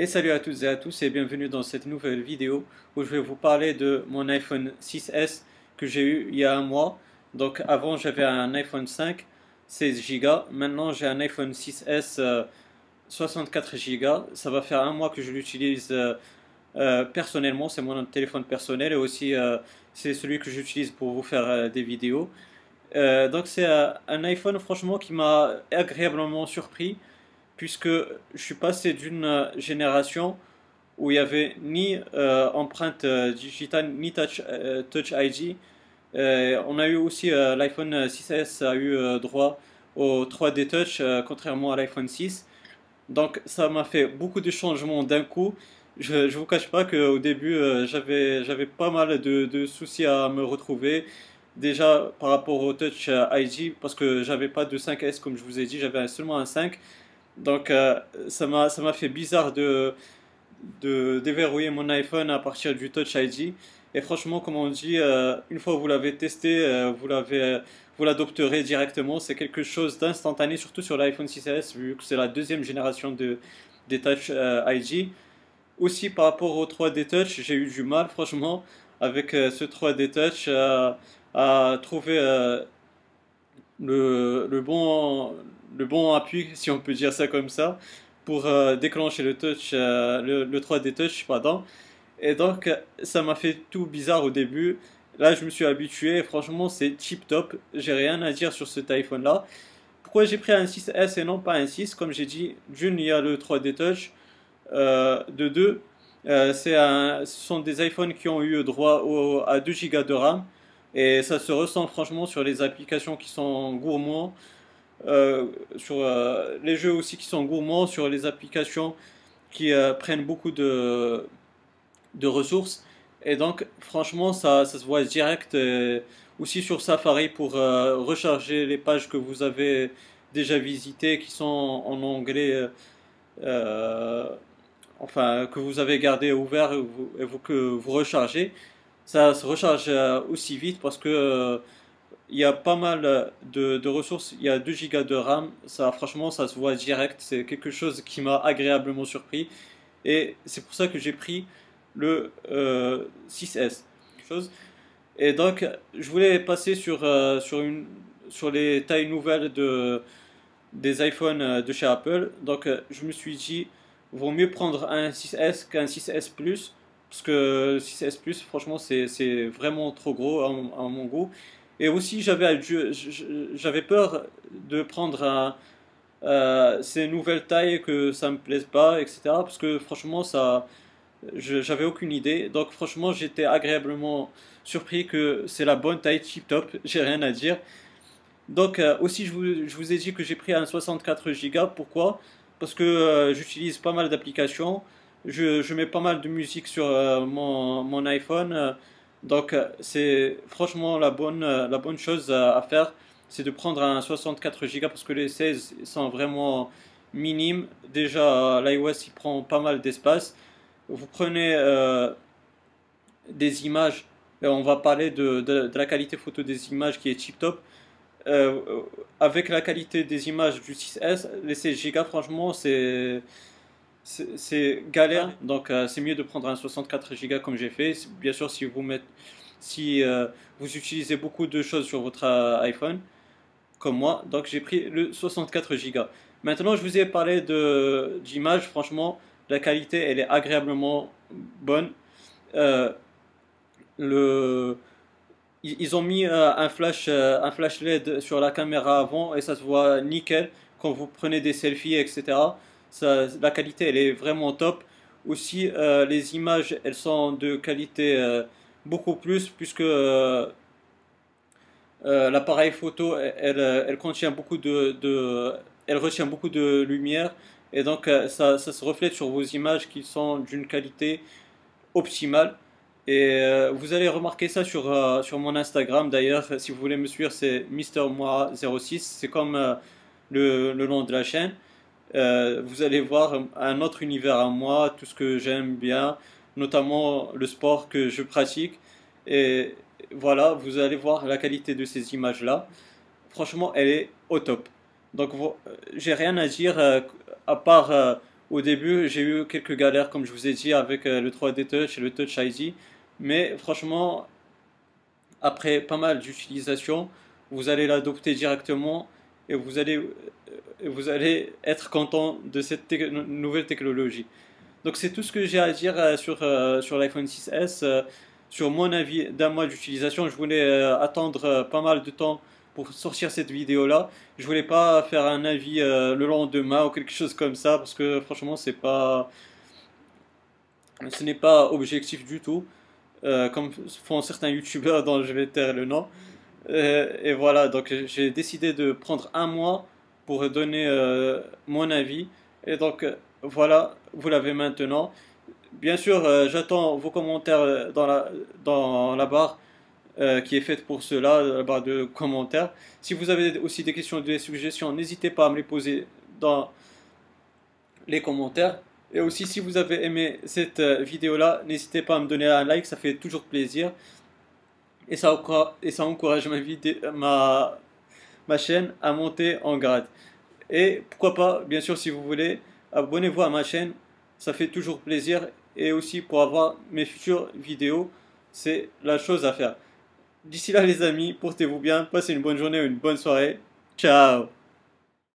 Et salut à toutes et à tous et bienvenue dans cette nouvelle vidéo où je vais vous parler de mon iPhone 6S que j'ai eu il y a un mois. Donc avant j'avais un iPhone 5 16 Go, maintenant j'ai un iPhone 6S 64 Go. Ça va faire un mois que je l'utilise euh, euh, personnellement, c'est mon téléphone personnel et aussi euh, c'est celui que j'utilise pour vous faire des vidéos. donc c'est un iPhone franchement qui m'a agréablement surpris puisque je suis passé d'une euh, génération où il n'y avait ni euh, empreinte euh, digitale ni touch, ID. on a eu aussi l'iPhone 6S a eu droit au 3D Touch contrairement à l'iPhone 6. Donc ça m'a fait beaucoup de changements d'un coup. Je ne vous cache pas qu'au début j'avais j'avais pas mal de, de, soucis à me retrouver. Déjà par rapport au Touch ID parce que j'avais pas de 5S comme je vous ai dit, j'avais seulement un 5. Donc euh, ça m'a fait bizarre de de déverrouiller mon iPhone à partir du Touch ID. Et franchement, comme on dit, euh, une fois que vous l'avez testé, euh, vous l'adopterez directement. C'est quelque chose d'instantané, surtout sur l'iPhone 6S, vu que c'est la deuxième génération de, des Touch ID. Aussi, par rapport au 3D Touch, j'ai eu du mal, franchement, avec ce 3D Touch, à trouver le, le, bon, le bon appui, si on peut dire ça comme ça, pour euh, déclencher le touch, euh, le, 3D touch, pardon. Et donc, ça m'a fait tout bizarre au début. Là, je me suis habitué. franchement, c'est tip top. J'ai rien à dire sur cet iPhone là. Pourquoi j'ai pris un 6S et non pas un 6 Comme j'ai dit, d'une, il y a le 3D touch. Euh, de deux, un, ce sont des iPhones qui ont eu droit à 2 Go de RAM. Et ça se ressent franchement sur les applications qui sont gourmands. Euh, sur euh, les jeux aussi qui sont gourmands, sur les applications qui euh, prennent beaucoup de, de ressources. Et donc, franchement, ça, ça se voit direct aussi sur Safari pour recharger les pages que vous avez déjà visitées, qui sont en anglais, enfin, que vous avez gardé ouvert et, vous, que vous rechargez. Ça se recharge aussi vite parce que il y a pas mal de, ressources. Il y a 2 Go de RAM. Ça, franchement, ça se voit direct. C'est quelque chose qui m'a agréablement surpris. Et c'est pour ça que j'ai pris le 6S. Euh. Et donc, je voulais passer sur, euh, les tailles nouvelles de, des iPhones euh, de chez Apple. Donc, je me suis dit, vaut mieux prendre un 6S qu'un 6S Plus. Parce que 6S Plus, franchement, c'est vraiment trop gros à mon goût. Et aussi, j'avais, peur de prendre euh, ces nouvelles tailles que ça me plaise pas, etc. Parce que franchement, ça, j'avais aucune idée. Donc franchement, j'étais agréablement surpris que c'est la bonne taille tip top. J'ai rien à dire. Donc euh, aussi, je vous, je vous, ai dit que j'ai pris un 64 Go. Pourquoi? Parce que euh, j'utilise pas mal d'applications. Je, mets pas mal de musique sur mon, iPhone. Donc euh, c'est franchement la bonne, euh, la bonne chose à faire, c'est de prendre un 64 Go parce que les 16 sont vraiment minimes. Déjà l'iOS il prend pas mal d'espace. Vous prenez euh, des images, et on va parler de, de, la qualité photo des images qui est tip top. avec la qualité des images du 6S, les 16 Go franchement c'est c'est galère, donc euh, c'est mieux de prendre un 64 Go comme j'ai fait. Bien sûr, si vous mettez, si euh, vous utilisez beaucoup de choses sur votre euh, iPhone, comme moi, donc j'ai pris le 64 Go. Maintenant, je vous ai parlé de d'image. Franchement, la qualité, elle est agréablement bonne. le ils ont mis un flash, un flash LED sur la caméra avant et ça se voit nickel quand vous prenez des selfies, etc la qualité elle est vraiment top. Aussi, euh, les images elles sont de qualité euh, beaucoup plus puisque euh, l'appareil photo elle, elle, contient beaucoup de, de, elle retient beaucoup de lumière et donc ça, ça, se reflète sur vos images qui sont d'une qualité optimale. Et vous allez remarquer ça sur, sur mon Instagram d'ailleurs. Si vous voulez me suivre, c'est MrMoi06. C'est comme le, le nom de la chaîne. Euh, vous allez voir un autre univers à moi, tout ce que j'aime bien, notamment le sport que je pratique. Et voilà, vous allez voir la qualité de ces images-là. Franchement, elle est au top. Donc, j'ai rien à dire euh, à part euh, Au début, j'ai eu quelques galères, comme je vous ai dit, avec le 3D Touch et le Touch ID. Mais franchement, après pas mal d'utilisation, vous allez l'adopter directement et vous allez, vous allez être content de cette nouvelle technologie. Donc c'est tout ce que j'ai à dire sur, sur l'iPhone 6S sur mon avis d'un mois d'utilisation. Je voulais euh, attendre euh, pas mal de temps pour sortir cette vidéo là. Je voulais pas faire un avis euh, le lendemain ou quelque chose comme ça parce que franchement c'est pas ce n'est pas objectif du tout comme font certains youtubeurs dont je vais taire le nom. Et voilà donc j'ai décidé de prendre un mois pour donner mon avis et donc voilà vous l'avez maintenant. Bien sûr, euh, j'attends vos commentaires euh, dans la, dans la barre euh, qui est faite pour cela, la barre de commentaires. Si vous avez aussi des questions, des suggestions, n'hésitez pas à me les poser dans les commentaires. Et aussi, si vous avez aimé cette vidéo-là, n'hésitez pas à me donner un like, ça fait toujours plaisir. Et ça, encourage ma, ma chaîne à monter en grade. Et pourquoi pas, bien sûr, si vous voulez, abonnez-vous à ma chaîne ça fait toujours plaisir et aussi pour avoir mes futures vidéos, c'est la chose à faire. D'ici là les amis, portez-vous bien, passez une bonne journée ou une bonne soirée. Ciao